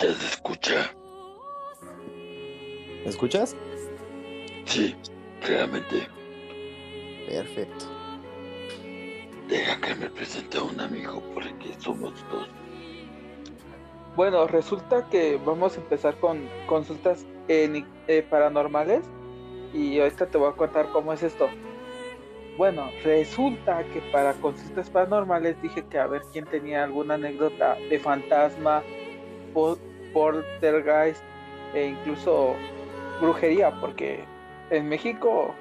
Ya se escucha. ¿Me escuchas? Sí, claramente. Perfecto. Deja que me presente a un amigo porque somos dos. Bueno, resulta que vamos a empezar con consultas eni- eh, paranormales y ahorita te voy a contar cómo es esto. Bueno, resulta que para consultas paranormales dije que a ver quién tenía alguna anécdota de fantasma, poltergeist e incluso brujería, porque en México,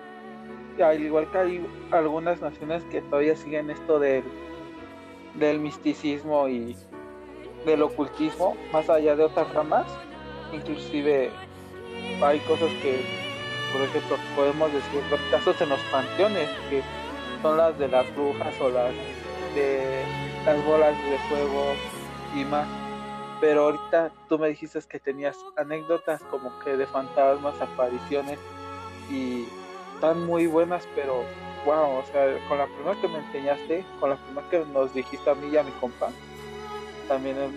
al igual que hay algunas naciones que todavía siguen esto del, del misticismo y del ocultismo, más allá de otras ramas, inclusive hay cosas que, por ejemplo, podemos decir los casos en los panteones, que son las de las brujas o las de las bolas de fuego y más. Pero ahorita tú me dijiste que tenías anécdotas como que de fantasmas, apariciones y están muy buenas, pero wow, o sea, con la primera que me enseñaste, con la primera que nos dijiste a mí y a mi compa, también eh,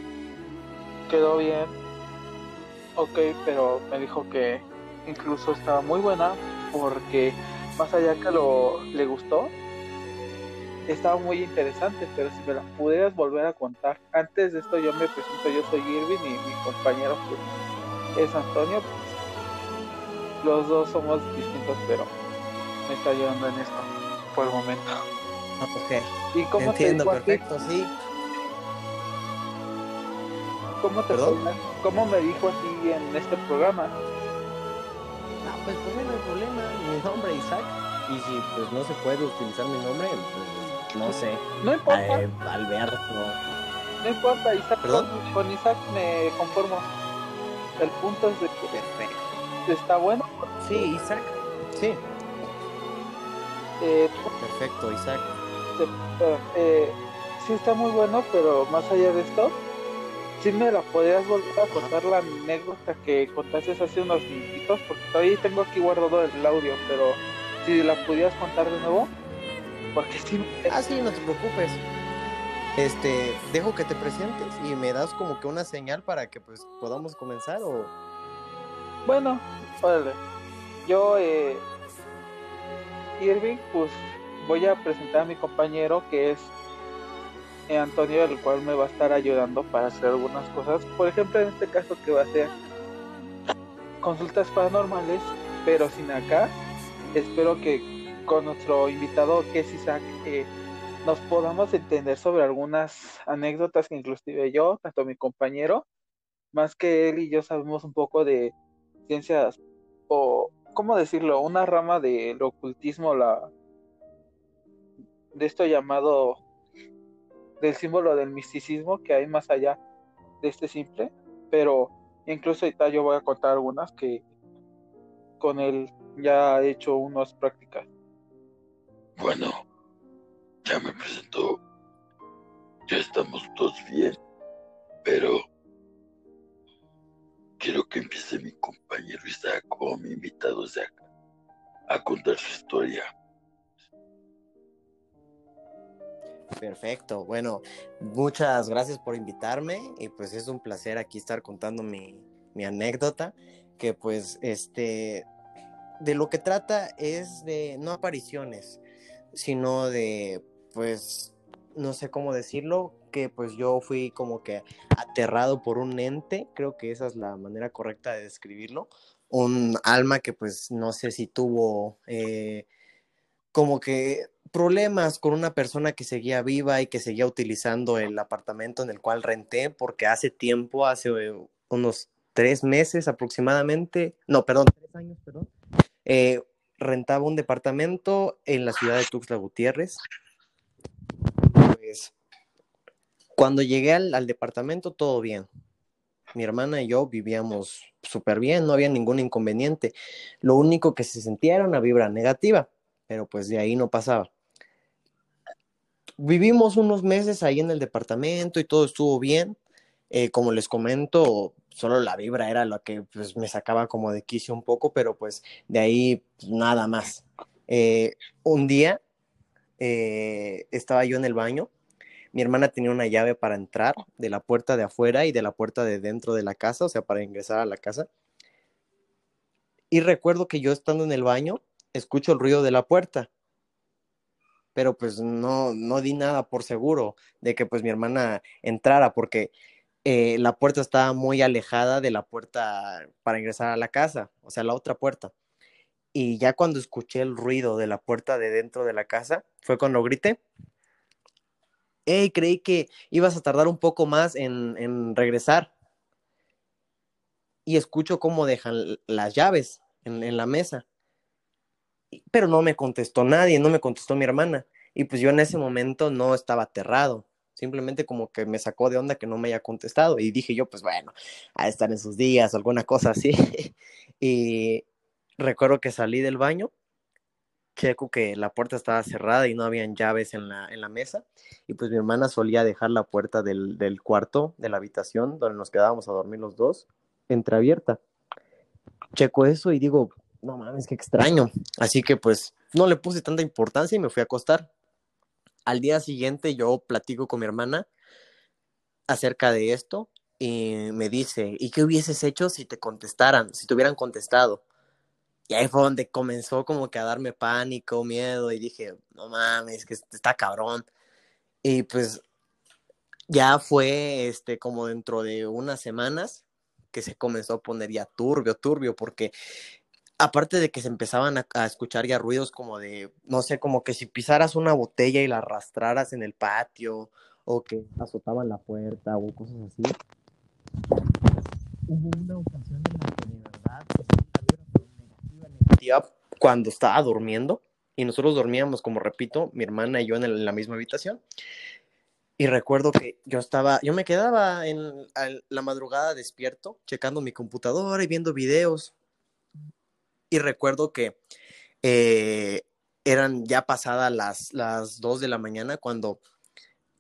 quedó bien. Ok, pero me dijo que incluso estaba muy buena porque más allá que lo le gustó, estaba muy interesante, pero si me la pudieras volver a contar. Antes de esto yo me presento, yo soy Irving y mi compañero pues, es Antonio. Pues, los dos somos distintos, pero me está ayudando en esto por el momento. Ok. ¿Y cómo Entiendo, te ti? perfecto, sí. ¿Cómo, te. ¿Cómo me dijo a ti en este programa? Ah, pues por mí no hay problema. Mi nombre es Isaac. Y si pues no se puede utilizar mi nombre, pues no sé. No importa, eh, Alberto. no importa, Isaac, ¿Perdón? con, con Isaac me conformo. El punto es de que Perfecto. está bueno. Sí, Isaac. Sí. Eh, Perfecto, Isaac. eh, eh, sí está muy bueno, pero más allá de esto, sí me la podrías volver a contar la anécdota que contaste hace unos minutitos, porque todavía tengo aquí guardado el audio, pero si la pudieras contar de nuevo, porque sí, Ah, sí, no te preocupes. Este, dejo que te presentes y me das como que una señal para que pues podamos comenzar o bueno, órale. Yo, eh, Irving, pues voy a presentar a mi compañero que es Antonio, el cual me va a estar ayudando para hacer algunas cosas. Por ejemplo, en este caso que va a ser consultas paranormales, pero sin acá. Espero que con nuestro invitado que es Isaac eh, nos podamos entender sobre algunas anécdotas que inclusive yo, tanto mi compañero, más que él y yo sabemos un poco de ciencias o, ¿cómo decirlo? Una rama del ocultismo, la de esto llamado del símbolo del misticismo que hay más allá de este simple, pero incluso ahorita yo voy a contar algunas que con él ya he hecho unas prácticas. Bueno, ya me presentó. Ya estamos todos bien. Pero quiero que empiece mi compañero Isaac o mi invitado Isaac a contar su historia. Perfecto, bueno, muchas gracias por invitarme y pues es un placer aquí estar contando mi, mi anécdota, que pues este, de lo que trata es de no apariciones, sino de pues, no sé cómo decirlo, que pues yo fui como que aterrado por un ente, creo que esa es la manera correcta de describirlo, un alma que pues no sé si tuvo... eh, como que problemas con una persona que seguía viva y que seguía utilizando el apartamento en el cual renté, porque hace tiempo, hace eh, unos tres meses aproximadamente, no, perdón, tres años, perdón, eh, rentaba un departamento en la ciudad de Tuxtla Gutiérrez. Pues cuando llegué al, al departamento, todo bien. Mi hermana y yo vivíamos súper bien, no había ningún inconveniente. Lo único que se sentía era una vibra negativa pero pues de ahí no pasaba. Vivimos unos meses ahí en el departamento y todo estuvo bien. Eh, como les comento, solo la vibra era lo que pues, me sacaba como de quicio un poco, pero pues de ahí pues, nada más. Eh, un día eh, estaba yo en el baño, mi hermana tenía una llave para entrar de la puerta de afuera y de la puerta de dentro de la casa, o sea, para ingresar a la casa. Y recuerdo que yo estando en el baño, escucho el ruido de la puerta, pero pues no, no di nada por seguro de que pues mi hermana entrara, porque eh, la puerta estaba muy alejada de la puerta para ingresar a la casa, o sea, la otra puerta. Y ya cuando escuché el ruido de la puerta de dentro de la casa, fue cuando grité. Hey, creí que ibas a tardar un poco más en, en regresar. Y escucho cómo dejan las llaves en, en la mesa. Pero no me contestó nadie, no me contestó mi hermana. Y pues yo en ese momento no estaba aterrado simplemente como que me sacó de onda que no me haya contestado y dije yo, pues bueno, a estar en sus días alguna cosa así. y recuerdo que salí del baño, checo que la puerta estaba cerrada y no habían llaves en la, en la mesa y pues mi hermana solía dejar la puerta del, del cuarto, de la habitación donde nos quedábamos a dormir los dos, entreabierta. Checo eso y digo, no mames, qué extraño. Así que pues no le puse tanta importancia y me fui a acostar al día siguiente yo platico con mi hermana acerca de esto y me dice, ¿y qué hubieses hecho si te contestaran, si te hubieran contestado? Y ahí fue donde comenzó como que a darme pánico, miedo y dije, no mames, que está cabrón. Y pues ya fue este como dentro de unas semanas que se comenzó a poner ya turbio, turbio, porque aparte de que se empezaban a, escuchar ya ruidos como de, no sé, como que si pisaras una botella y la arrastraras en el patio, o que azotaban la puerta, o cosas así. Hubo una ocasión en la que de verdad negativa, negativa cuando estaba durmiendo, y nosotros dormíamos, como repito, mi hermana y yo en, la misma habitación. Y recuerdo que yo estaba, yo me quedaba en la madrugada despierto, checando mi computadora y viendo videos y recuerdo que eh, eran ya pasadas las, las 2 de la mañana cuando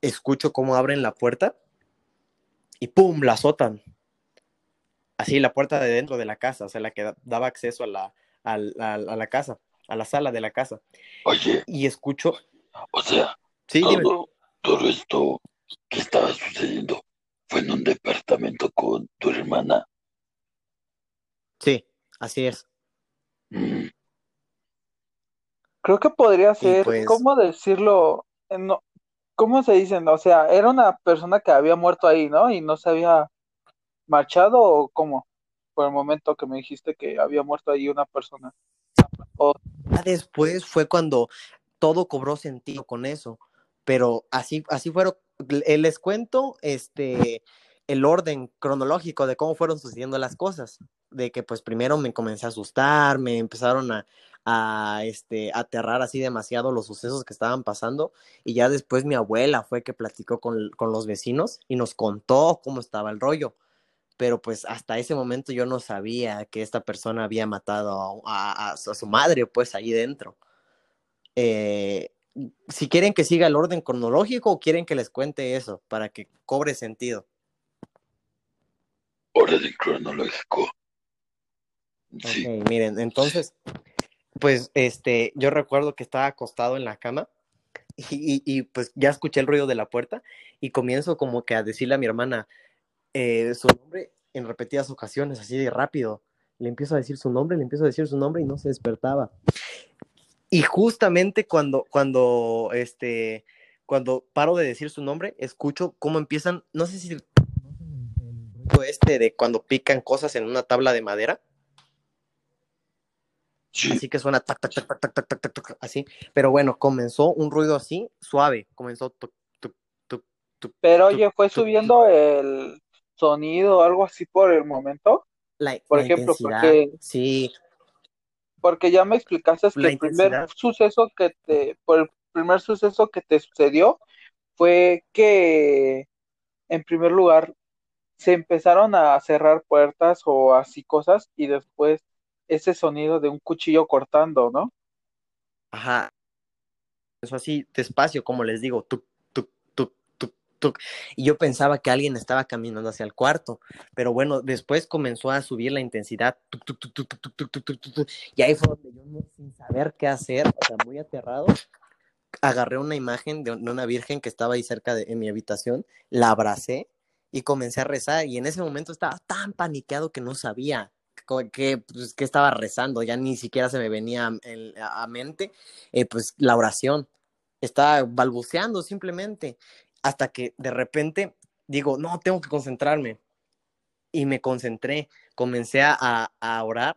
escucho cómo abren la puerta y ¡pum! la azotan. Así la puerta de dentro de la casa, o sea, la que daba acceso a la, a, la casa, a la sala de la casa. Oye. Y escucho. O sea, sí, todo, todo esto que estaba sucediendo fue en un departamento con tu hermana. Sí, así es. Creo que podría ser, pues ¿cómo decirlo? Eh, no, ¿Cómo se dicen? O sea, era una persona que había muerto ahí, ¿no? Y no se había marchado o cómo? Por el momento que me dijiste que había muerto ahí una persona. Después fue cuando todo cobró sentido con eso, pero así, así fueron, les cuento, este, el orden cronológico de cómo fueron sucediendo las cosas, de que pues primero me comencé a asustar, me empezaron a, a este, aterrar así demasiado los sucesos que estaban pasando y ya después mi abuela fue que platicó con, con los vecinos y nos contó cómo estaba el rollo, pero pues hasta ese momento yo no sabía que esta persona había matado a, su madre pues ahí dentro. Eh, si quieren que siga el orden cronológico o quieren que les cuente eso para que cobre sentido orden cronológico. Sí. miren, entonces, pues este, yo recuerdo que estaba acostado en la cama y, y, pues ya escuché el ruido de la puerta y comienzo como que a decirle a mi hermana eh, su nombre en repetidas ocasiones, así de rápido. Le empiezo a decir su nombre, le empiezo a decir su nombre y no se despertaba. Y justamente cuando, cuando, este, cuando paro de decir su nombre, escucho cómo empiezan, no sé si este de cuando pican cosas en una tabla de madera. Así que suena tac, tac, tac, tac, tac, tac, tac, tac, así. Pero bueno, comenzó un ruido así, suave. Comenzó. Tuc, tuc, tuc, Pero oye, fue subiendo el sonido algo así por el momento. por ejemplo, porque. Sí. Porque ya me explicaste que el primer suceso que te. Por el primer suceso que te sucedió fue que. En primer lugar, se empezaron a cerrar puertas o así cosas y después ese sonido de un cuchillo cortando, ¿no? Ajá. Eso así, despacio, como les digo, tuc, tuc, tuc, tuc, tuc. Y yo pensaba que alguien estaba caminando hacia el cuarto, pero bueno, después comenzó a subir la intensidad, y ahí fue donde yo, sin saber qué hacer, o sea, muy aterrado, agarré una imagen de una virgen que estaba ahí cerca de en mi habitación, la abracé y comencé a rezar y en ese momento estaba tan paniqueado que no sabía que, pues, estaba rezando, ya ni siquiera se me venía a, mente eh, pues la oración, estaba balbuceando simplemente hasta que de repente digo, no, tengo que concentrarme y me concentré, comencé a, a orar,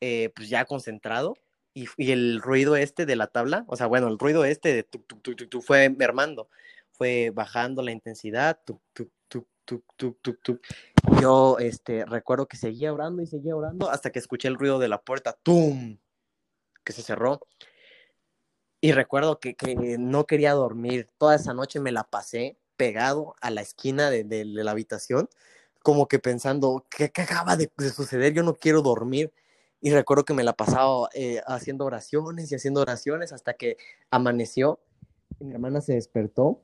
eh, pues ya concentrado y, y, el ruido este de la tabla, o sea, bueno, el ruido este de tu, tu, tu, tu fue mermando, fue bajando la intensidad, tu, tu, yo este, recuerdo que seguía orando y seguía orando hasta que escuché el ruido de la puerta, ¡tum! que se cerró. Y recuerdo que, que no quería dormir. Toda esa noche me la pasé pegado a la esquina de, de, la habitación, como que pensando, ¿qué, qué acaba de, de, suceder? Yo no quiero dormir. Y recuerdo que me la pasaba eh, haciendo oraciones y haciendo oraciones hasta que amaneció. Mi hermana se despertó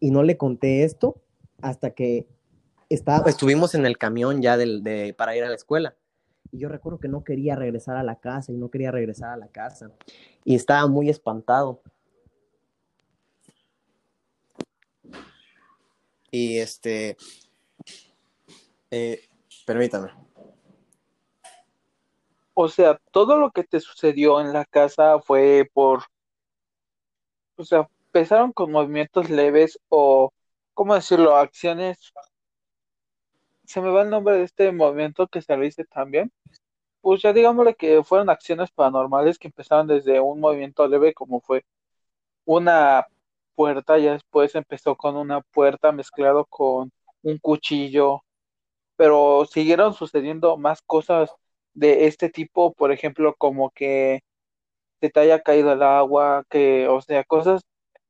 y no le conté esto hasta que estuvimos en el camión ya del, de, para ir a la escuela. Y yo recuerdo que no quería regresar a la casa y no quería regresar a la casa. Y estaba muy espantado. Y este, eh, permítame. O sea, todo lo que te sucedió en la casa fue por, o sea, empezaron con movimientos leves o ¿cómo decirlo? Acciones. Se me va el nombre de este movimiento que se dice también. Pues ya digámosle que fueron acciones paranormales que empezaron desde un movimiento leve como fue una puerta, ya después empezó con una puerta mezclado con un cuchillo, pero siguieron sucediendo más cosas de este tipo, por ejemplo, como que se te haya caído el agua, que, o sea, cosas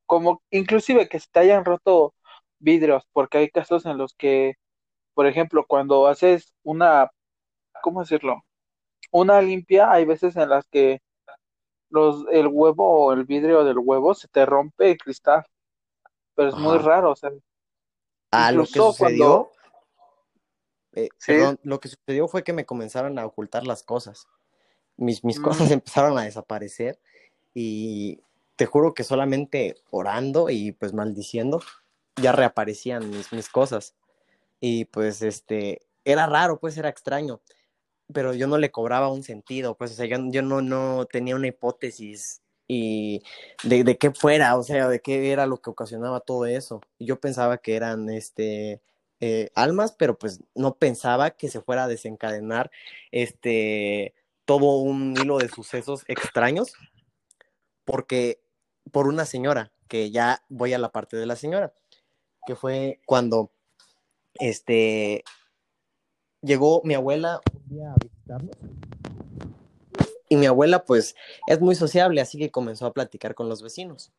como inclusive que se te hayan roto vidrios, porque hay casos en los que, por ejemplo, cuando haces una, ¿cómo decirlo? Una limpia, hay veces en las que los, el huevo o el vidrio del huevo se te rompe el cristal, pero es muy raro, o sea. Ah, lo que sucedió, eh, lo que sucedió fue que me comenzaron a ocultar las cosas. Mis, mis cosas mm. empezaron a desaparecer y te juro que solamente orando y pues maldiciendo ya reaparecían mis, mis cosas. Y pues este, era raro, pues era extraño, pero yo no le cobraba un sentido, pues o sea, yo, no, no tenía una hipótesis y de, de, qué fuera, o sea, de qué era lo que ocasionaba todo eso. Yo pensaba que eran este, eh, almas, pero pues no pensaba que se fuera a desencadenar este, todo un hilo de sucesos extraños, porque por una señora, que ya voy a la parte de la señora que fue cuando este llegó mi abuela un día a. Y mi abuela, pues, es muy sociable, así que comenzó a platicar con los vecinos.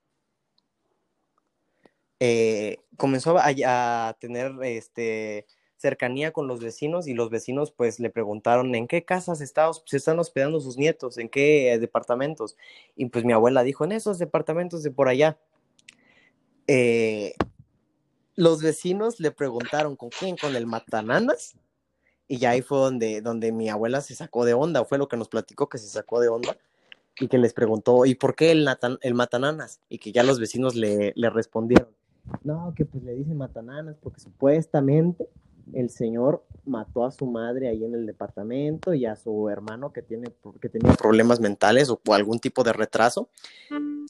Eh, comenzó a, tener este, cercanía con los vecinos y los vecinos, pues, le preguntaron en qué casas se están hospedando sus nietos, en qué departamentos. Y pues mi abuela dijo, en esos departamentos de por allá. Eh, los vecinos le preguntaron con quién, con el matananas, y ya ahí fue donde, donde mi abuela se sacó de onda, fue lo que nos platicó que se sacó de onda, y que les preguntó, ¿y por qué el, el matananas? Y que ya los vecinos le, le respondieron, no, que pues le dicen matananas porque supuestamente el señor mató a su madre ahí en el departamento y a su hermano que, tiene, que tenía problemas mentales o, algún tipo de retraso.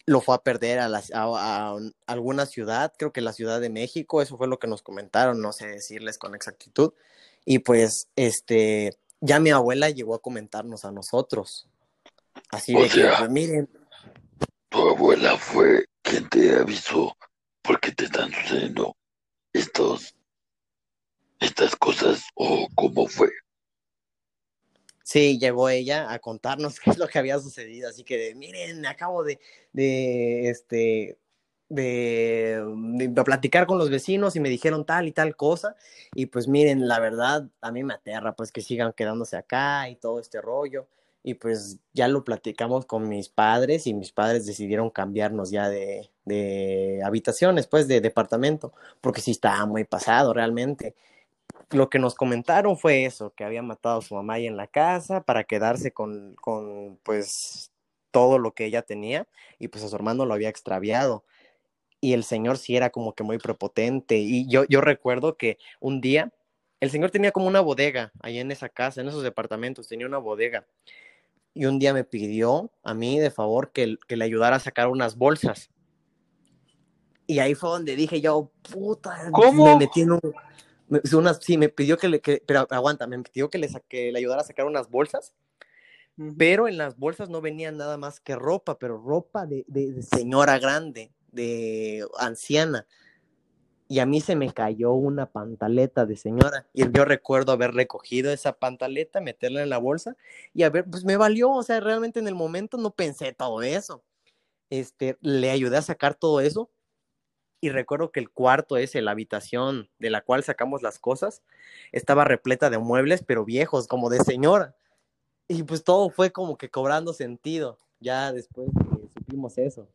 Lo fue a perder a, a, alguna ciudad, creo que la Ciudad de México, eso fue lo que nos comentaron, no sé decirles con exactitud. Y pues, este, ya mi abuela llegó a comentarnos a nosotros. Así de que, pues, miren. Tu abuela fue quien te avisó porque te están sucediendo estos estas cosas o cómo fue? Sí, llegó ella a contarnos qué es lo que había sucedido, así que miren, acabo de, de este, de, de, platicar con los vecinos y me dijeron tal y tal cosa. Y pues miren, la verdad, a mí me aterra pues que sigan quedándose acá y todo este rollo. Y pues ya lo platicamos con mis padres y mis padres decidieron cambiarnos ya de, de habitaciones, pues de departamento, porque sí estaba muy pasado realmente lo que nos comentaron fue eso, que había matado a su mamá ahí en la casa para quedarse con, con pues, todo lo que ella tenía y pues a su hermano lo había extraviado. Y el señor sí era como que muy prepotente. Y yo, yo recuerdo que un día el señor tenía como una bodega ahí en esa casa, en esos departamentos, tenía una bodega. Y un día me pidió a mí de favor que, que le ayudara a sacar unas bolsas. Y ahí fue donde dije yo, puta, ¿Cómo? me metí en un... unas, sí, me pidió que le, que- pero aguanta, me pidió que le, saque, le ayudara a sacar unas bolsas pero en las bolsas no venía nada más que ropa, pero ropa de, de- de señora grande, de anciana. Y a mí se me cayó una pantaleta de señora. Y yo recuerdo haber recogido esa pantaleta, meterla en la bolsa y a ver, pues me valió. O sea, realmente en el momento no pensé todo eso. Este, le ayudé a sacar todo eso. Y recuerdo que el cuarto ese, la habitación de la cual sacamos las cosas, estaba repleta de muebles, pero viejos, como de señora. Y pues todo fue como que cobrando sentido, ya después que supimos eso.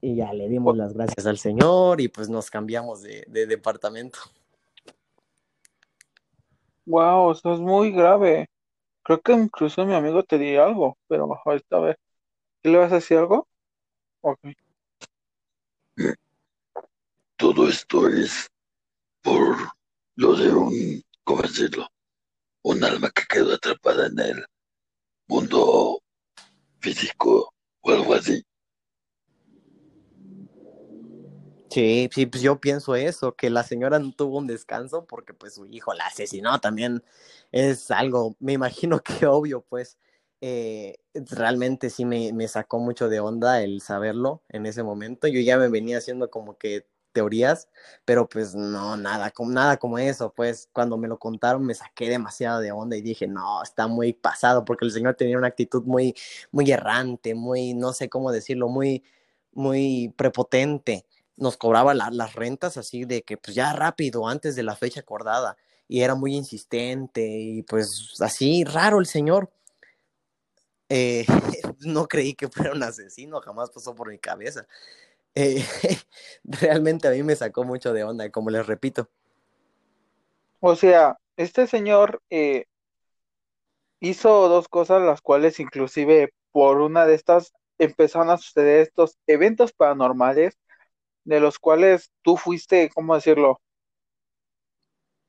Y ya le dimos las gracias al Señor y pues nos cambiamos de, de departamento. Wow, eso es muy grave. Creo que incluso mi amigo te diría algo, pero ahorita a ver. ¿Qué le vas a decir algo? Ok. Todo esto es por lo de un, ¿cómo decirlo? Un alma que quedó atrapada en el mundo físico o algo así. Sí, sí, pues yo pienso eso, que la señora no tuvo un descanso porque pues su hijo la asesinó también es algo, me imagino que obvio, pues eh, realmente sí me, me sacó mucho de onda el saberlo en ese momento. Yo ya me venía haciendo como que teorías, pero pues no, nada, como, nada como eso, pues cuando me lo contaron me saqué demasiado de onda y dije, no, está muy pasado porque el señor tenía una actitud muy, muy errante, muy, no sé cómo decirlo, muy, muy prepotente nos cobraba la, las rentas así de que pues ya rápido, antes de la fecha acordada, y era muy insistente y pues así raro el señor. Eh, no creí que fuera un asesino, jamás pasó por mi cabeza. Eh, realmente a mí me sacó mucho de onda, como les repito. O sea, este señor eh, hizo dos cosas, las cuales inclusive por una de estas empezaron a suceder estos eventos paranormales, de los cuales tú fuiste, ¿cómo decirlo?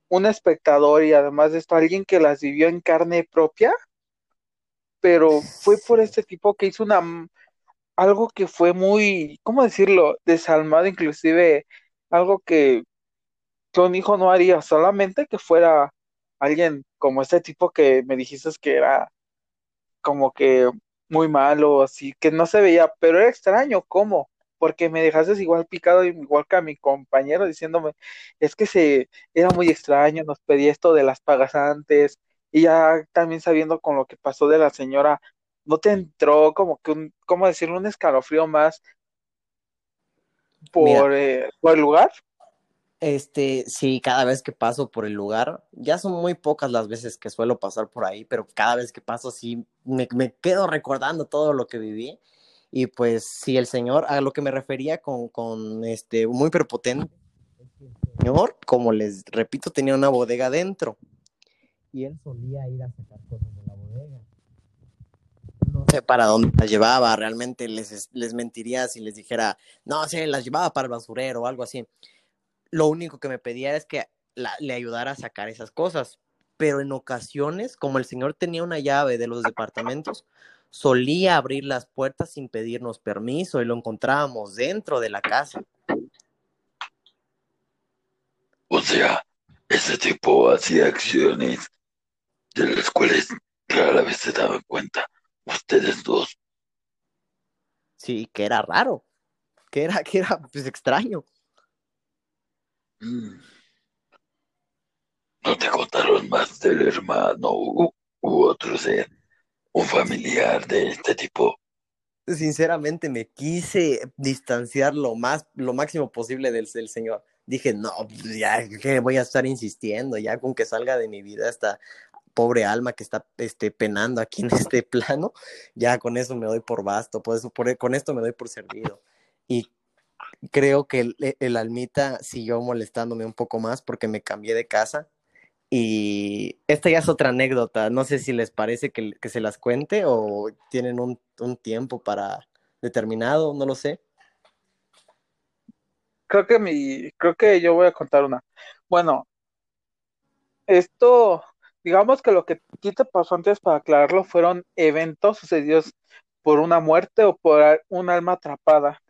Un espectador y además de esto, alguien que las vivió en carne propia, pero fue por este tipo que hizo una algo que fue muy, ¿cómo decirlo? Desalmado, inclusive algo que, que hijo no haría, solamente que fuera alguien como este tipo que me dijiste que era como que muy malo, así que no se veía, pero era extraño, ¿cómo? Porque me dejaste igual picado, igual que a mi compañero, diciéndome, es que se era muy extraño, nos pedía esto de las pagas antes, y ya también sabiendo con lo que pasó de la señora, ¿no te entró como que un, cómo decirlo, un escalofrío más por, eh, por el lugar? Este, sí, cada vez que paso por el lugar, ya son muy pocas las veces que suelo pasar por ahí, pero cada vez que paso sí me, me quedo recordando todo lo que viví. Y pues sí, el señor, a lo que me refería con, con este, muy prepotente, el señor, como les repito, tenía una bodega dentro. Y él solía ir a sacar cosas de la bodega. No sé para dónde las llevaba, realmente les, les mentiría si les dijera, no sé, las llevaba para el basurero o algo así. Lo único que me pedía es que la, le ayudara a sacar esas cosas. Pero en ocasiones, como el señor tenía una llave de los departamentos, solía abrir las puertas sin pedirnos permiso y lo encontrábamos dentro de la casa. O sea, ese tipo hacía acciones de las cuales rara vez se daban cuenta ustedes dos. Sí, que era raro, que era, que era pues extraño. Mm. ¿No te contaron más del hermano u, u otro ser, un familiar de este tipo? Sinceramente me quise distanciar lo más, lo máximo posible del, del señor. Dije, no, pues ya que voy a estar insistiendo, ya con que salga de mi vida esta pobre alma que está este, penando aquí en este plano, ya con eso me doy por basto, por eso, con esto me doy por servido. Y creo que el, el, almita siguió molestándome un poco más porque me cambié de casa Y esta ya es otra anécdota. No sé si les parece que, que se las cuente o tienen un, un tiempo para determinado, no lo sé. Creo que mi, creo que yo voy a contar una. Bueno, esto, digamos que lo que aquí te pasó antes para aclararlo fueron eventos sucedidos por una muerte o por un alma atrapada.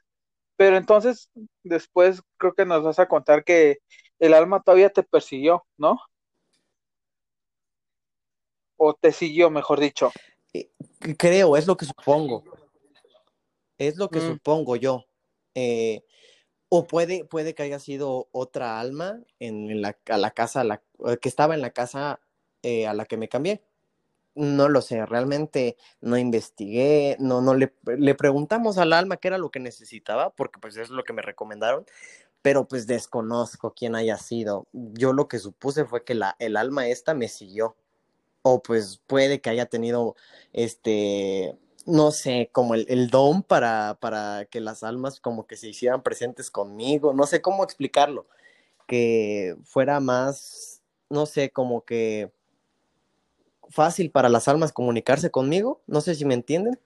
Pero entonces, después creo que nos vas a contar que el alma todavía te persiguió, ¿no? O te siguió, mejor dicho. Eh, creo, es lo que supongo. Es lo que mm. supongo yo. Eh, o puede, puede que haya sido otra alma en la, a la casa, la, eh, que estaba en la casa a la que me cambié. No lo sé, realmente no investigué, no, no le, le preguntamos al alma qué era lo que necesitaba, porque pues es lo que me recomendaron, pero pues desconozco quién haya sido. Yo lo que supuse fue que la, el alma esta me siguió, o pues puede que haya tenido, este, no sé, como el, el don para, para que las almas como que se hicieran presentes conmigo, no sé cómo explicarlo, que fuera más, no sé, como que fácil para las almas comunicarse conmigo, no sé si me entienden.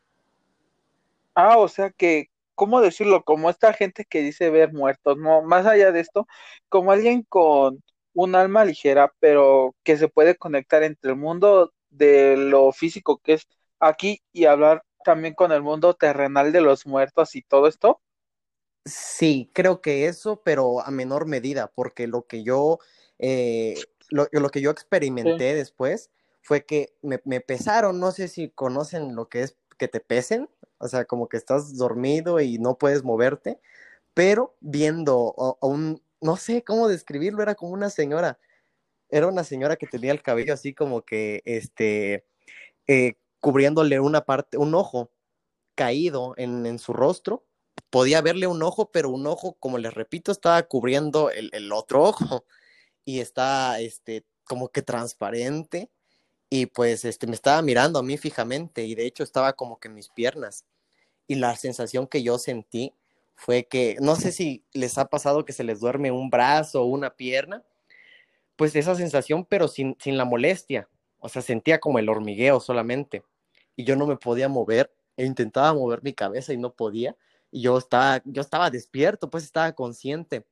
Ah, o sea que, ¿cómo decirlo? Como esta gente que dice ver muertos, no, más allá de esto, como alguien con un alma ligera, pero que se puede conectar entre el mundo de lo físico que es aquí y hablar también con el mundo terrenal de los muertos y todo esto. Sí, creo que eso, pero a menor medida, porque lo que yo, eh, lo, que yo experimenté después fue que me, pesaron, no sé si conocen lo que es que te pesen, o sea, como que estás dormido y no puedes moverte, pero viendo a, un, no sé cómo describirlo, era como una señora, era una señora que tenía el cabello así como que, este, eh, cubriéndole una parte, un ojo caído en, en, su rostro, podía verle un ojo, pero un ojo, como les repito, estaba cubriendo el, el otro ojo y está, este, como que transparente y pues este, me estaba mirando a mí fijamente y de hecho estaba como que en mis piernas. Y la sensación que yo sentí fue que, no sé si les ha pasado que se les duerme un brazo o una pierna, pues esa sensación, pero sin, sin la molestia. O sea, sentía como el hormigueo solamente. Y yo no me podía mover e intentaba mover mi cabeza y no podía. Y yo estaba, yo estaba despierto, pues estaba consciente,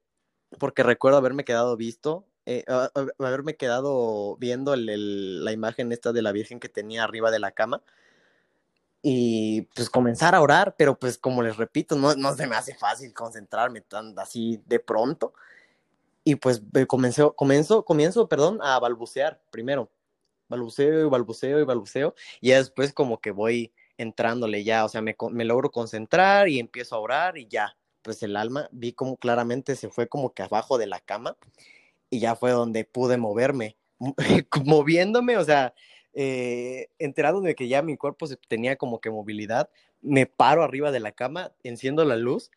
porque recuerdo haberme quedado visto eh, haberme quedado viendo la imagen esta de la Virgen que tenía arriba de la cama y pues comenzar a orar, pero pues como les repito, no, no se me hace fácil concentrarme tan así de pronto. Y pues comencé, comienzo, comienzo, perdón, a balbucear primero. Balbuceo y balbuceo y balbuceo. Y ya después como que voy entrándole ya, o sea, me, me logro concentrar y empiezo a orar y ya, pues el alma vi como claramente se fue como que abajo de la cama y ya fue donde pude moverme, moviéndome, o sea, eh, enterado de que ya mi cuerpo tenía como que movilidad, me paro arriba de la cama, enciendo la luz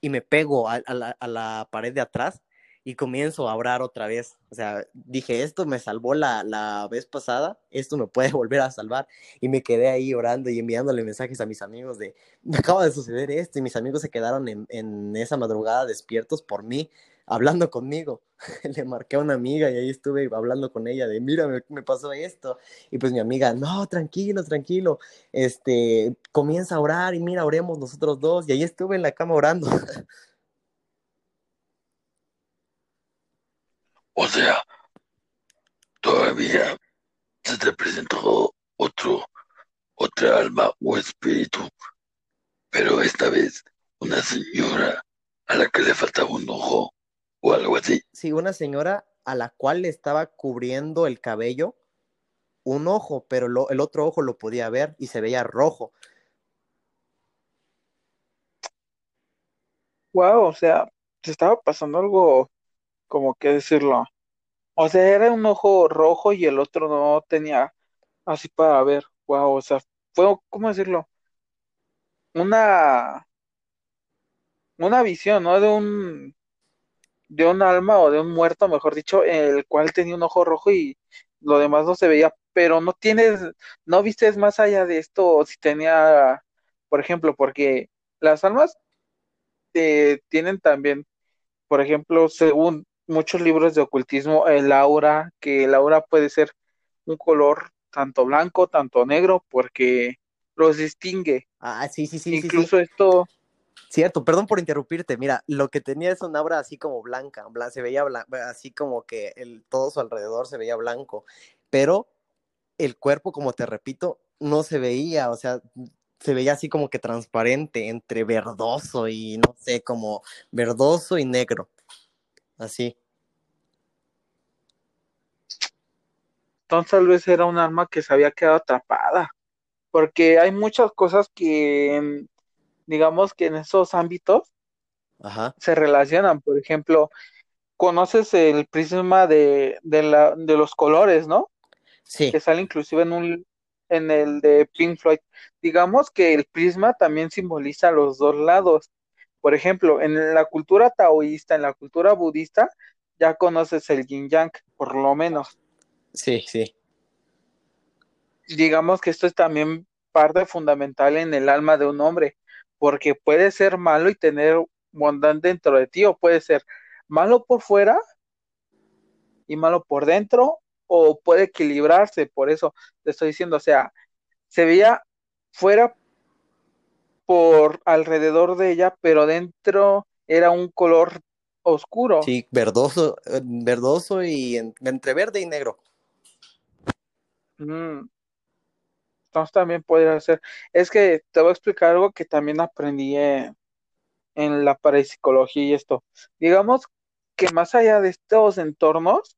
y me pego a, la, a la, pared de atrás y comienzo a orar otra vez. O sea, dije, esto me salvó la, la, vez pasada, esto me puede volver a salvar. Y me quedé ahí orando y enviándole mensajes a mis amigos de, me acaba de suceder esto. Y mis amigos se quedaron en, en esa madrugada despiertos por mí, hablando conmigo. Le marqué a una amiga y ahí estuve hablando con ella de, mira, me, me pasó esto. Y pues mi amiga, no, tranquilo, tranquilo. Este, comienza a orar y mira, oremos nosotros dos. Y ahí estuve en la cama orando. O sea, todavía se te presentó otro, otra alma o espíritu, pero esta vez una señora a la que le faltaba un ojo o algo así. Sí, una señora a la cual le estaba cubriendo el cabello un ojo, pero el otro ojo lo podía ver y se veía rojo. Wow, o sea, se estaba pasando algo como que decirlo. O sea, era un ojo rojo y el otro no tenía así para ver. Wow, o sea, fue, ¿cómo decirlo? Una, una visión, ¿no? De un, de un alma o de un muerto, mejor dicho, el cual tenía un ojo rojo y lo demás no se veía, pero no tienes, no vistes más allá de esto si tenía, por ejemplo, porque las almas eh, tienen también, por ejemplo, según muchos libros de ocultismo el aura, que el aura puede ser un color tanto blanco, tanto negro, porque los distingue. Ah, sí, sí, sí. Incluso esto. Cierto, perdón por interrumpirte. Mira, lo que tenía es una aura así como blanca, se veía así como que todo su alrededor se veía blanco, pero el cuerpo, como te repito, no se veía, o sea, se veía así como que transparente, entre verdoso y no sé, como verdoso y negro. Así. Entonces tal vez era un arma que se había quedado atrapada, porque hay muchas cosas que, digamos que en esos ámbitos se relacionan. Por ejemplo, conoces el prisma de, de, la, de los colores, ¿no? Sí. Que sale inclusive en un en el de Pink Floyd. Digamos que el prisma también simboliza los dos lados. Por ejemplo, en la cultura taoísta, en la cultura budista, ya conoces el yin yang, por lo menos. Sí, sí. Digamos que esto es también parte fundamental en el alma de un hombre, porque puede ser malo y tener bondad dentro de ti, o puede ser malo por fuera y malo por dentro, o puede equilibrarse, por eso te estoy diciendo, o sea, se veía fuera por alrededor de ella, pero dentro era un color oscuro. Sí, verdoso, eh, verdoso y entre verde y negro. Mm. Entonces también podría ser. Es que te voy a explicar algo que también aprendí en, en la parapsicología y esto. Digamos que más allá de estos entornos,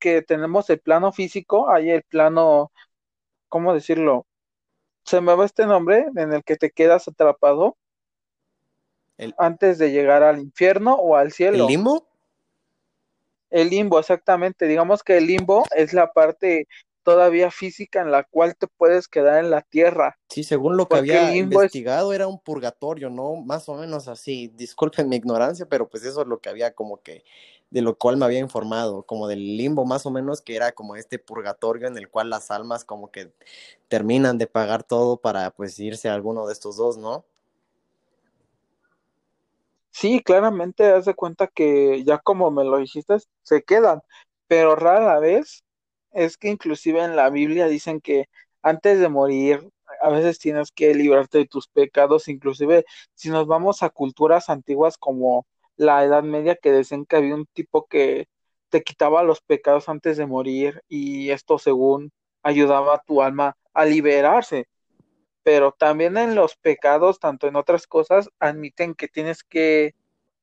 que tenemos el plano físico, hay el plano, ¿cómo decirlo? Se me va este nombre en el que te quedas atrapado antes de llegar al infierno o al cielo. ¿El limbo? El limbo, exactamente. Digamos que el limbo es la parte todavía física en la cual te puedes quedar en la tierra. Sí, según lo que había investigado era un purgatorio, ¿no? Más o menos así. Disculpen mi ignorancia, pero pues eso es lo que había como que de lo cual me había informado, como del limbo más o menos, que era como este purgatorio en el cual las almas como que terminan de pagar todo para pues irse a alguno de estos dos, ¿no? Sí, claramente haz de cuenta que ya como me lo dijiste, se quedan, pero rara vez es que inclusive en la Biblia dicen que antes de morir a veces tienes que librarte de tus pecados, inclusive si nos vamos a culturas antiguas como la Edad Media que decían que había un tipo que te quitaba los pecados antes de morir y esto según ayudaba a tu alma a liberarse. Pero también en los pecados, tanto en otras cosas, admiten que tienes que,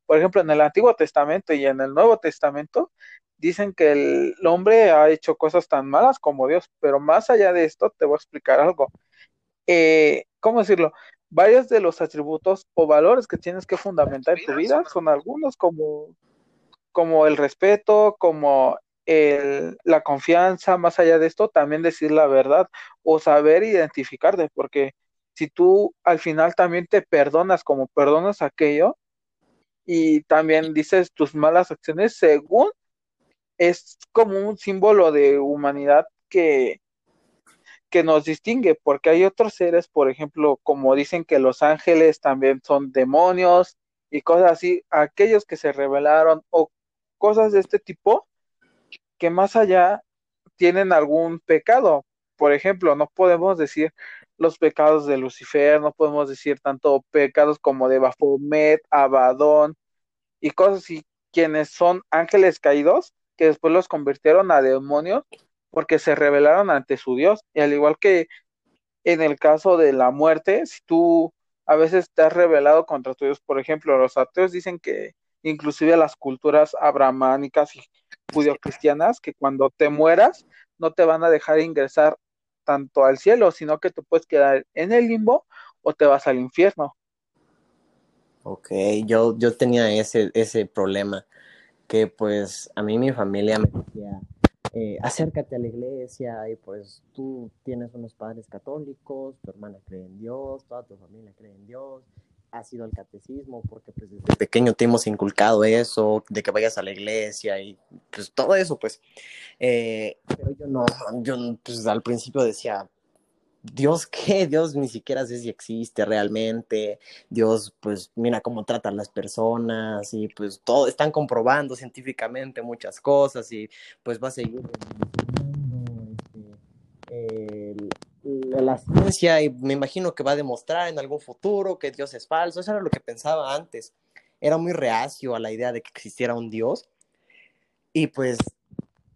por ejemplo, en el Antiguo Testamento y en el Nuevo Testamento, dicen que el hombre ha hecho cosas tan malas como Dios, pero más allá de esto, te voy a explicar algo. Eh, ¿Cómo decirlo? varios de los atributos o valores que tienes que fundamentar en tu vida son algunos como, como el respeto, como el, la confianza, más allá de esto, también decir la verdad o saber identificarte, porque si tú al final también te perdonas como perdonas aquello y también dices tus malas acciones, según es como un símbolo de humanidad que, que nos distingue, porque hay otros seres, por ejemplo, como dicen que los ángeles también son demonios y cosas así, aquellos que se rebelaron o cosas de este tipo, que más allá tienen algún pecado. Por ejemplo, no podemos decir los pecados de Lucifer, no podemos decir tanto pecados como de Baphomet, Abadón y cosas así, quienes son ángeles caídos, que después los convirtieron a demonios porque se rebelaron ante su Dios. Y al igual que en el caso de la muerte, si tú a veces te has rebelado contra tu Dios, por ejemplo, los ateos dicen que inclusive las culturas abramánicas y judio-cristianas, que cuando te mueras no te van a dejar ingresar tanto al cielo, sino que tú puedes quedar en el limbo o te vas al infierno. Ok, yo, yo tenía ese, ese problema, pues a mí mi familia me decía, eh, acércate a la iglesia y pues tú tienes unos padres católicos, tu hermana cree en Dios, toda tu familia cree en Dios, has ido al catecismo porque pues desde pequeño te hemos inculcado eso, de que vayas a la iglesia y pues todo eso pues. Eh, pero yo no, yo pues al principio decía, Dios qué, Dios ni siquiera sé si existe realmente, Dios pues mira cómo tratan las personas y pues todo, están comprobando científicamente muchas cosas y pues va a seguir este, la ciencia y me imagino que va a demostrar en algún futuro que Dios es falso, eso era lo que pensaba antes, era muy reacio a la idea de que existiera un Dios. Y pues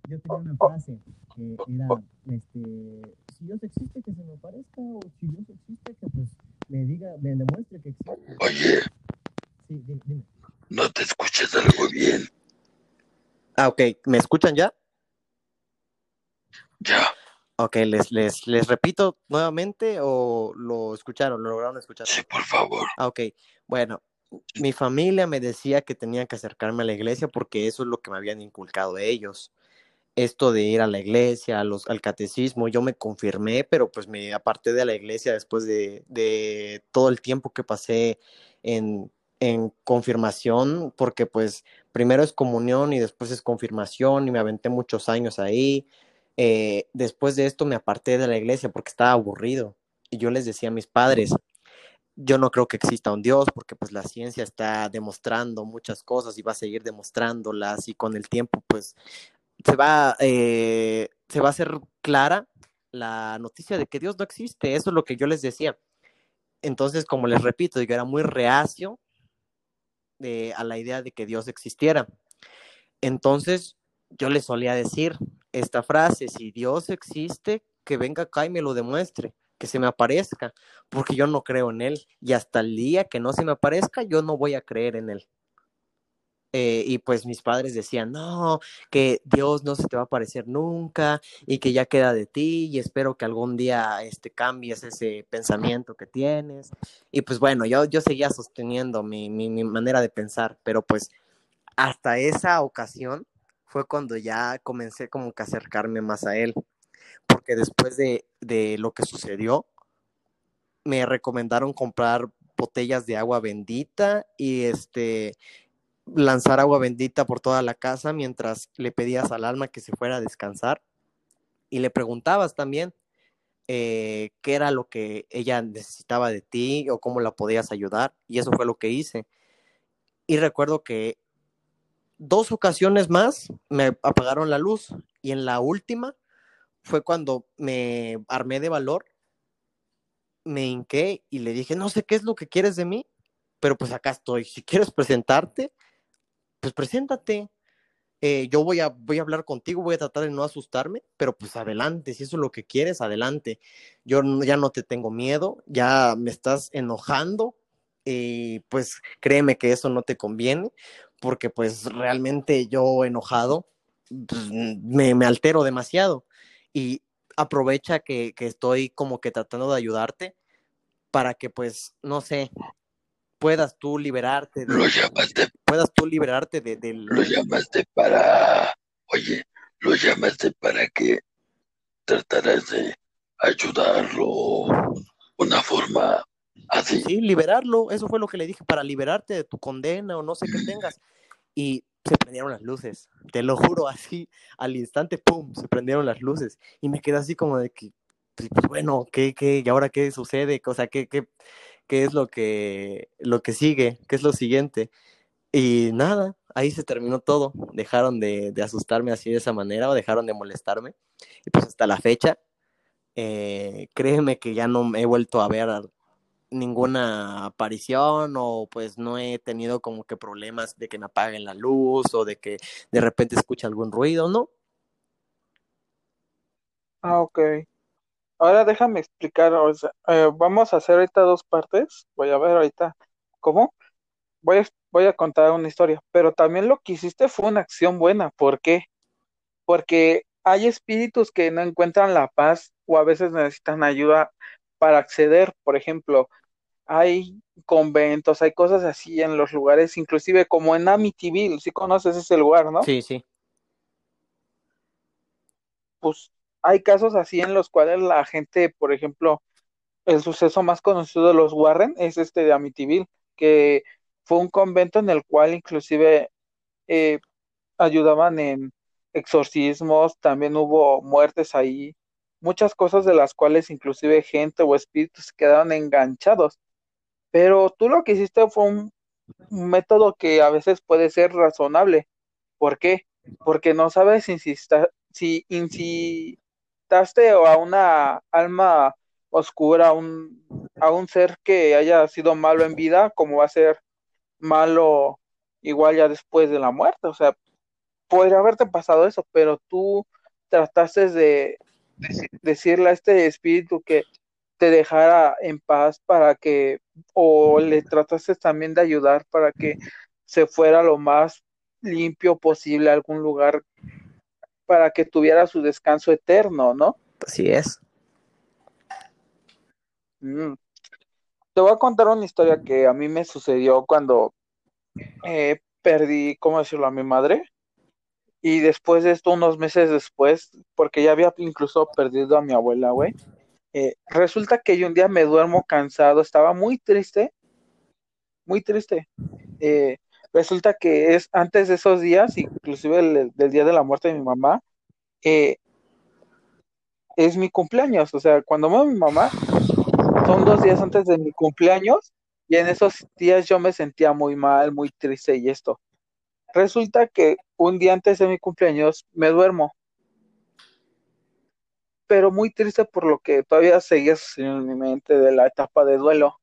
yo tenía una frase que era, este, si Dios existe, que se me aparezca, o si Dios existe, que pues me diga, me demuestre que existe. Oye. Sí, dime. No te escuchas algo bien. Ah, ok. ¿Me escuchan ya? Ya. Ok, ¿les, les, les repito nuevamente o lo escucharon, lo lograron escuchar? Sí, por favor. Ah, ok. Bueno, mi familia me decía que tenía que acercarme a la iglesia porque eso es lo que me habían inculcado ellos esto de ir a la iglesia, los, al catecismo, yo me confirmé, pero pues me aparté de la iglesia después de, todo el tiempo que pasé en, confirmación, porque pues primero es comunión y después es confirmación y me aventé muchos años ahí. Eh, después de esto me aparté de la iglesia porque estaba aburrido y yo les decía a mis padres, yo no creo que exista un Dios porque pues la ciencia está demostrando muchas cosas y va a seguir demostrándolas y con el tiempo pues se va, eh, se va a hacer clara la noticia de que Dios no existe. Eso es lo que yo les decía. Entonces, como les repito, yo era muy reacio de, a la idea de que Dios existiera. Entonces, yo les solía decir esta frase, si Dios existe, que venga acá y me lo demuestre, que se me aparezca, porque yo no creo en Él. Y hasta el día que no se me aparezca, yo no voy a creer en Él. Eh, y pues mis padres decían, no, que Dios no se te va a aparecer nunca y que ya queda de ti y espero que algún día este, cambies ese pensamiento que tienes. Y pues bueno, yo, yo seguía sosteniendo mi, mi, mi manera de pensar, pero pues hasta esa ocasión fue cuando ya comencé como que acercarme más a él, porque después de, de lo que sucedió, me recomendaron comprar botellas de agua bendita y este lanzar agua bendita por toda la casa mientras le pedías al alma que se fuera a descansar y le preguntabas también eh, qué era lo que ella necesitaba de ti o cómo la podías ayudar y eso fue lo que hice. Y recuerdo que dos ocasiones más me apagaron la luz y en la última fue cuando me armé de valor, me hinqué y le dije, no sé qué es lo que quieres de mí, pero pues acá estoy. Si quieres presentarte, pues preséntate. Eh, yo voy a, voy a hablar contigo, voy a tratar de no asustarme, pero pues adelante, si eso es lo que quieres, adelante. Yo ya no te tengo miedo, ya me estás enojando y pues créeme que eso no te conviene, porque pues realmente yo enojado pues, me, me, altero demasiado y aprovecha que, que estoy como que tratando de ayudarte para que pues, no sé, puedas tú liberarte. De, lo llamaste. Puedas tú liberarte de, del... Lo llamaste para... Oye, lo llamaste para que trataras de ayudarlo una forma así. Sí, liberarlo, eso fue lo que le dije, para liberarte de tu condena o no sé qué tengas. Y se prendieron las luces, te lo juro, así al instante, ¡pum!, se prendieron las luces. Y me quedé así como de que, pues, bueno, ¿qué, qué, y ahora qué sucede? O sea, ¿qué, qué, qué es lo que, lo que sigue, qué es lo siguiente. Y nada, ahí se terminó todo. Dejaron de, asustarme así de esa manera o dejaron de molestarme. Y pues hasta la fecha, eh, créeme que ya no he vuelto a ver ninguna aparición o pues no he tenido como que problemas de que me apaguen la luz o de que de repente escuche algún ruido, ¿no? Ah, ok. Ahora déjame explicar, o sea, eh, vamos a hacer ahorita dos partes. Voy a ver ahorita cómo. Voy a, voy a contar una historia, pero también lo que hiciste fue una acción buena. ¿Por qué? Porque hay espíritus que no encuentran la paz o a veces necesitan ayuda para acceder. Por ejemplo, hay conventos, hay cosas así en los lugares, inclusive como en Amityville, si conoces ese lugar, ¿no? Sí, sí. Pues hay casos así en los cuales la gente, por ejemplo, el suceso más conocido de los Warren es este de Amityville, que fue un convento en el cual inclusive eh, ayudaban en exorcismos, también hubo muertes ahí, muchas cosas de las cuales inclusive gente o espíritus quedaron enganchados. Pero tú lo que hiciste fue un, método que a veces puede ser razonable. ¿Por qué? Porque no sabes si, si a una alma oscura, a un, a un ser que haya sido malo en vida, como va a ser malo igual ya después de la muerte. O sea, podría haberte pasado eso, pero tú trataste de, decirle a este espíritu que te dejara en paz para que, o le trataste también de ayudar para que se fuera lo más limpio posible a algún lugar para que tuviera su descanso eterno, ¿no? Así es. Mm. Te voy a contar una historia que a mí me sucedió cuando eh, perdí, ¿cómo decirlo?, a mi madre. Y después de esto, unos meses después, porque ya había incluso perdido a mi abuela, güey, eh, resulta que yo un día me duermo cansado, estaba muy triste, muy triste. Eh, resulta que es antes de esos días, inclusive el, del día de la muerte de mi mamá, eh, es mi cumpleaños, o sea, cuando muere mi mamá, son dos días antes de mi cumpleaños, y en esos días yo me sentía muy mal, muy triste y esto. Resulta que un día antes de mi cumpleaños me duermo, pero muy triste por lo que todavía seguía en mi mente de la etapa de duelo.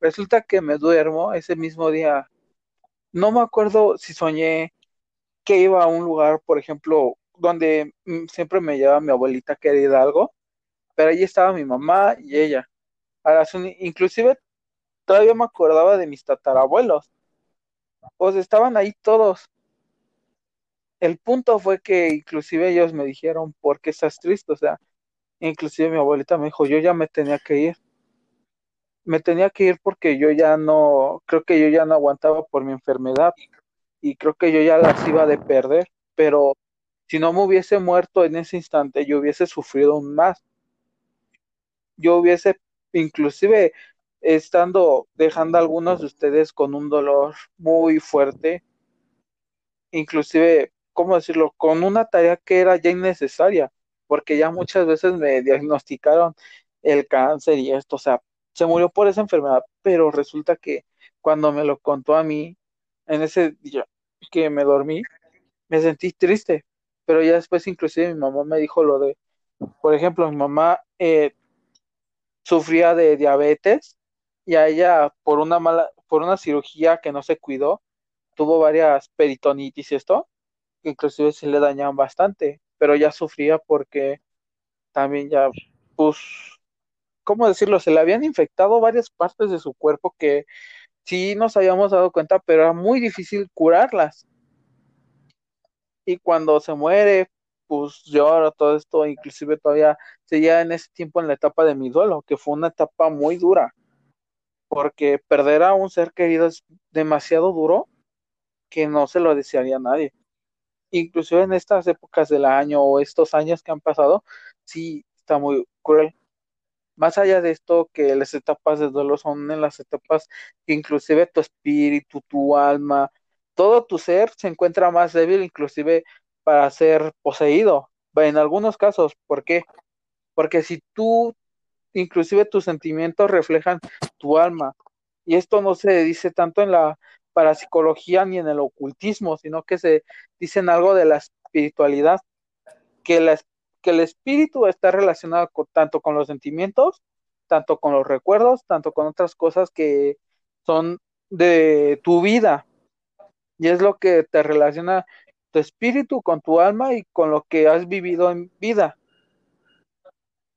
Resulta que me duermo ese mismo día. No me acuerdo si soñé que iba a un lugar, por ejemplo, donde mm, siempre me llevaba mi abuelita que era Hidalgo, pero allí estaba mi mamá y ella. Inclusive todavía me acordaba de mis tatarabuelos. Pues estaban ahí todos. El punto fue que inclusive ellos me dijeron, ¿por qué estás triste? O sea, inclusive mi abuelita me dijo, yo ya me tenía que ir. Me tenía que ir porque yo ya no, creo que yo ya no aguantaba por mi enfermedad y creo que yo ya las iba de perder, pero si no me hubiese muerto en ese instante, yo hubiese sufrido aún más. Yo hubiese, inclusive estando dejando a algunos de ustedes con un dolor muy fuerte, inclusive, ¿cómo decirlo?, con una tarea que era ya innecesaria, porque ya muchas veces me diagnosticaron el cáncer y esto, o sea, se murió por esa enfermedad, pero resulta que cuando me lo contó a mí, en ese día que me dormí, me sentí triste, pero ya después inclusive mi mamá me dijo lo de, por ejemplo, mi mamá eh, sufría de diabetes y a ella por una mala, por una cirugía que no se cuidó, tuvo varias peritonitis y esto, que inclusive se le dañaban bastante, pero ya sufría porque también ya, pues, ¿cómo decirlo? Se le habían infectado varias partes de su cuerpo que sí nos habíamos dado cuenta, pero era muy difícil curarlas. Y cuando se muere, pues lloro todo esto, inclusive todavía seguía en ese tiempo en la etapa de mi duelo, que fue una etapa muy dura porque perder a un ser querido es demasiado duro que no se lo desearía a nadie. Inclusive en estas épocas del año o estos años que han pasado, sí está muy cruel. Más allá de esto, que las etapas de duelo son en las etapas que inclusive tu espíritu, tu alma, todo tu ser se encuentra más débil, inclusive para ser poseído. En algunos casos, ¿por qué? Porque si tú inclusive tus sentimientos reflejan tu alma. Y esto no se dice tanto en la parapsicología ni en el ocultismo, sino que se dice en algo de la espiritualidad, que, la, que el espíritu está relacionado tanto con los sentimientos, tanto con los recuerdos, tanto con otras cosas que son de tu vida. Y es lo que te relaciona tu espíritu con tu alma y con lo que has vivido en vida.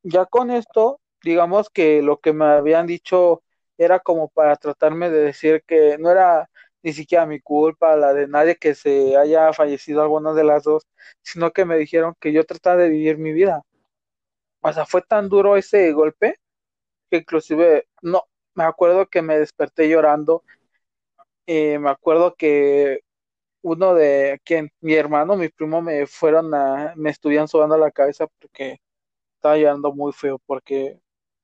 Ya con esto digamos que lo que me habían dicho era como para tratarme de decir que no era ni siquiera mi culpa, la de nadie que se haya fallecido alguna de las dos, sino que me dijeron que yo trataba de vivir mi vida. O sea, fue tan duro ese golpe que inclusive, no, me acuerdo que me desperté llorando, eh, me acuerdo que uno de quien, mi hermano, mi primo me fueron a, me estuvieron sobando la cabeza porque estaba llorando muy feo, porque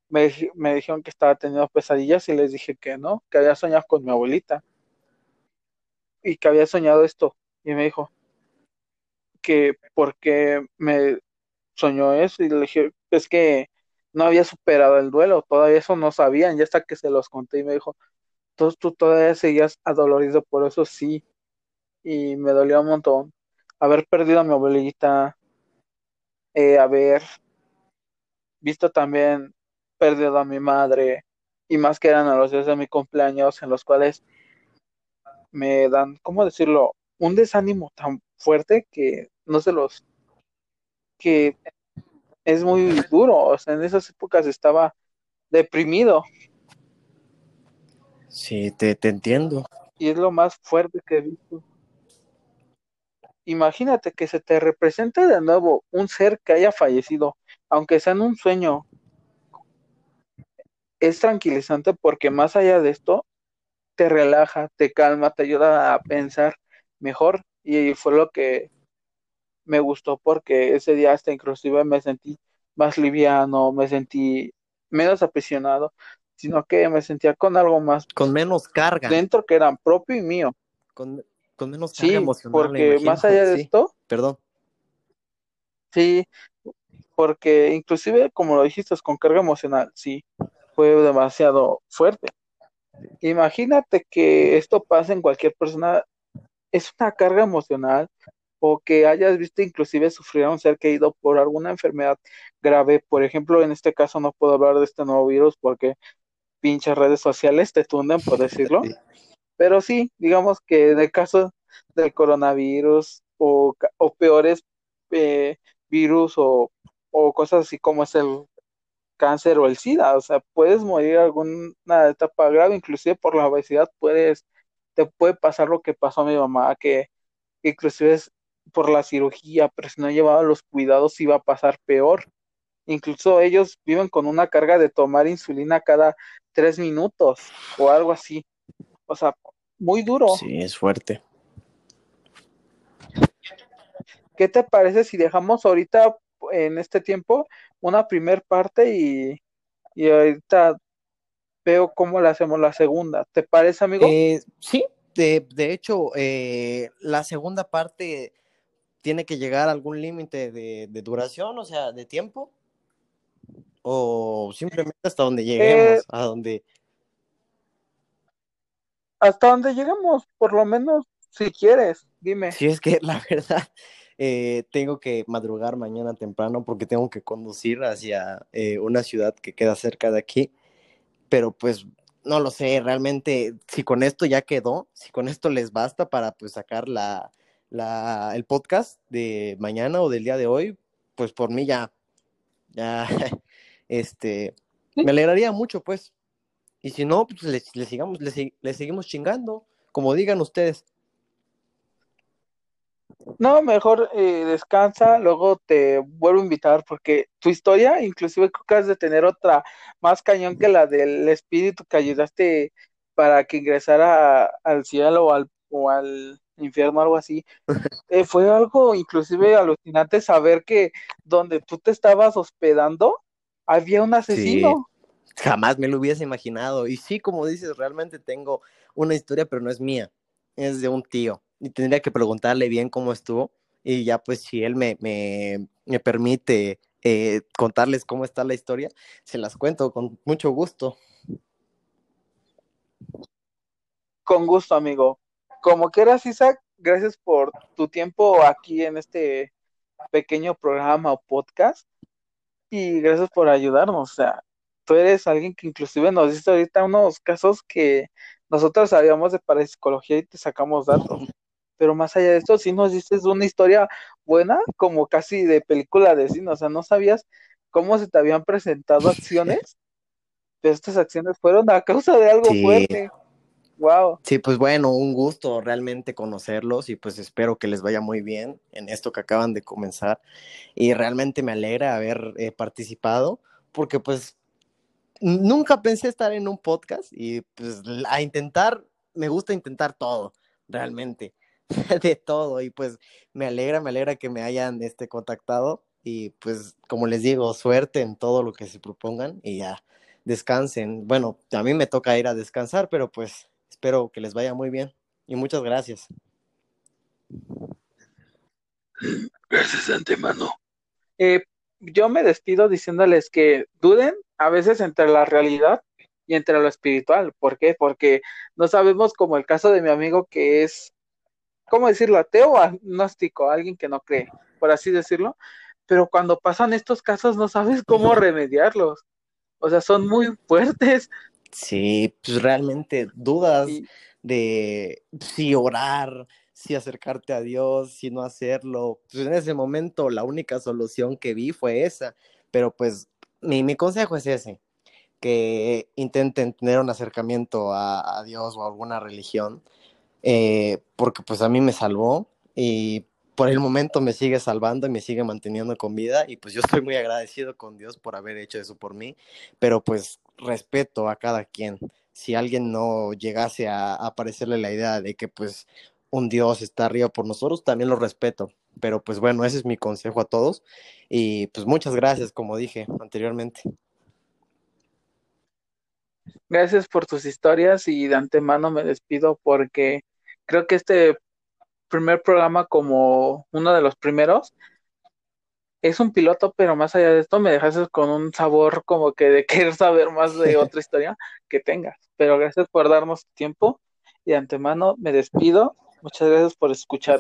me, me dijeron que estaba teniendo pesadillas y les dije que no, que había soñado con mi abuelita y que había soñado esto. Y me dijo que porque me soñó eso y le dije, es que no había superado el duelo, todavía eso no sabían, ya hasta que se los conté y me dijo, entonces tú todavía seguías adolorido por eso sí, y me dolió un montón haber perdido a mi abuelita, eh, haber visto también perdido a mi madre, y más que eran a los días de mi cumpleaños en los cuales me dan, ¿cómo decirlo? Un desánimo tan fuerte que no se los que es muy duro, o sea, en esas épocas estaba deprimido. Sí, te, te entiendo. Y es lo más fuerte que he visto. Imagínate que se te represente de nuevo un ser que haya fallecido, aunque sea en un sueño. Es tranquilizante porque más allá de esto, te relaja, te calma, te ayuda a pensar mejor. Y fue lo que me gustó porque ese día hasta inclusive me sentí más liviano, me sentí menos apasionado, sino que me sentía con algo más. Con menos carga. Dentro que era propio y mío. Con, con menos carga sí, emocional. porque más allá de sí. esto. Perdón. Sí, porque inclusive, como lo dijiste, con carga emocional, sí, fue demasiado fuerte. Imagínate que esto pasa en cualquier persona, es una carga emocional o que hayas visto inclusive sufrir a un ser querido por alguna enfermedad grave. Por ejemplo, en este caso no puedo hablar de este nuevo virus porque pinches redes sociales te tunden, por decirlo. Pero sí, digamos que en el caso del coronavirus o, o peores eh, virus o, o cosas así como es el cáncer o el SIDA, o sea, puedes morir alguna etapa grave, inclusive por la obesidad puedes, te puede pasar lo que pasó a mi mamá, que inclusive es por la cirugía, pero si no llevaba los cuidados iba a pasar peor. Incluso ellos viven con una carga de tomar insulina cada tres minutos o algo así. O sea, muy duro. Sí, es fuerte. ¿Qué te parece si dejamos ahorita en este tiempo una primer parte y, y ahorita veo cómo le hacemos la segunda? ¿Te parece, amigo? Eh, sí, de, de hecho, eh, la segunda parte tiene que llegar a algún límite de, de, duración, o sea, de tiempo, o simplemente hasta donde lleguemos, eh, a donde... Hasta donde lleguemos, por lo menos, si quieres, dime. Si es que la verdad, eh, tengo que madrugar mañana temprano porque tengo que conducir hacia eh, una ciudad que queda cerca de aquí, pero pues no lo sé, realmente, si con esto ya quedó, si con esto les basta para pues sacar la, la, el podcast de mañana o del día de hoy, pues por mí ya, ya, este, me alegraría mucho, pues. Y si no, pues le, le sigamos, le, le, seguimos chingando, como digan ustedes. No, mejor eh, descansa, luego te vuelvo a invitar porque tu historia, inclusive creo que has de tener otra más cañón que la del espíritu que ayudaste para que ingresara al cielo o al, o al infierno, algo así. Eh, fue algo inclusive alucinante saber que donde tú te estabas hospedando había un asesino. Sí, jamás me lo hubiese imaginado. Y sí, como dices, realmente tengo una historia, pero no es mía, es de un tío. Y tendría que preguntarle bien cómo estuvo. Y ya pues si él me, me, me permite eh, contarles cómo está la historia, se las cuento con mucho gusto. Con gusto, amigo como quieras, Isaac, gracias por tu tiempo aquí en este pequeño programa o podcast y gracias por ayudarnos. O sea, tú eres alguien que inclusive nos diste ahorita unos casos que nosotros sabíamos de parapsicología y te sacamos datos. Pero más allá de esto, sí nos diste una historia buena, como casi de película de cine. O sea, no sabías cómo se te habían presentado acciones, pero estas acciones fueron a causa de algo sí. fuerte. Wow. Sí, pues bueno, un gusto realmente conocerlos y pues espero que les vaya muy bien en esto que acaban de comenzar. Y realmente me alegra haber eh, participado porque pues nunca pensé estar en un podcast y pues a intentar, me gusta intentar todo, realmente, de todo. Y pues me alegra, me alegra que me hayan este, contactado y pues como les digo, suerte en todo lo que se propongan y ya descansen. Bueno, a mí me toca ir a descansar, pero pues espero que les vaya muy bien y muchas gracias. Gracias de antemano. Eh, yo me despido diciéndoles que duden a veces entre la realidad y entre lo espiritual. ¿Por qué? Porque no sabemos como el caso de mi amigo que es, ¿cómo decirlo? Ateo o agnóstico, alguien que no cree, por así decirlo. Pero cuando pasan estos casos no sabes cómo remediarlos. O sea, son muy fuertes. Sí, pues realmente dudas de si orar, si acercarte a Dios, si no hacerlo. Pues en ese momento la única solución que vi fue esa, pero pues mi, mi consejo es ese, que intenten tener un acercamiento a, a Dios o a alguna religión, eh, porque pues a mí me salvó y por el momento me sigue salvando y me sigue manteniendo con vida y pues yo estoy muy agradecido con Dios por haber hecho eso por mí, pero pues respeto a cada quien. Si alguien no llegase a, a parecerle la idea de que pues un Dios está arriba por nosotros, también lo respeto. Pero pues bueno, ese es mi consejo a todos. Y pues muchas gracias, como dije anteriormente. Gracias por tus historias y de antemano me despido porque creo que este primer programa como uno de los primeros es un piloto, pero más allá de esto me dejaste con un sabor como que de querer saber más de otra historia que tengas. Pero gracias por darnos tiempo y de antemano me despido Muchas gracias por escuchar.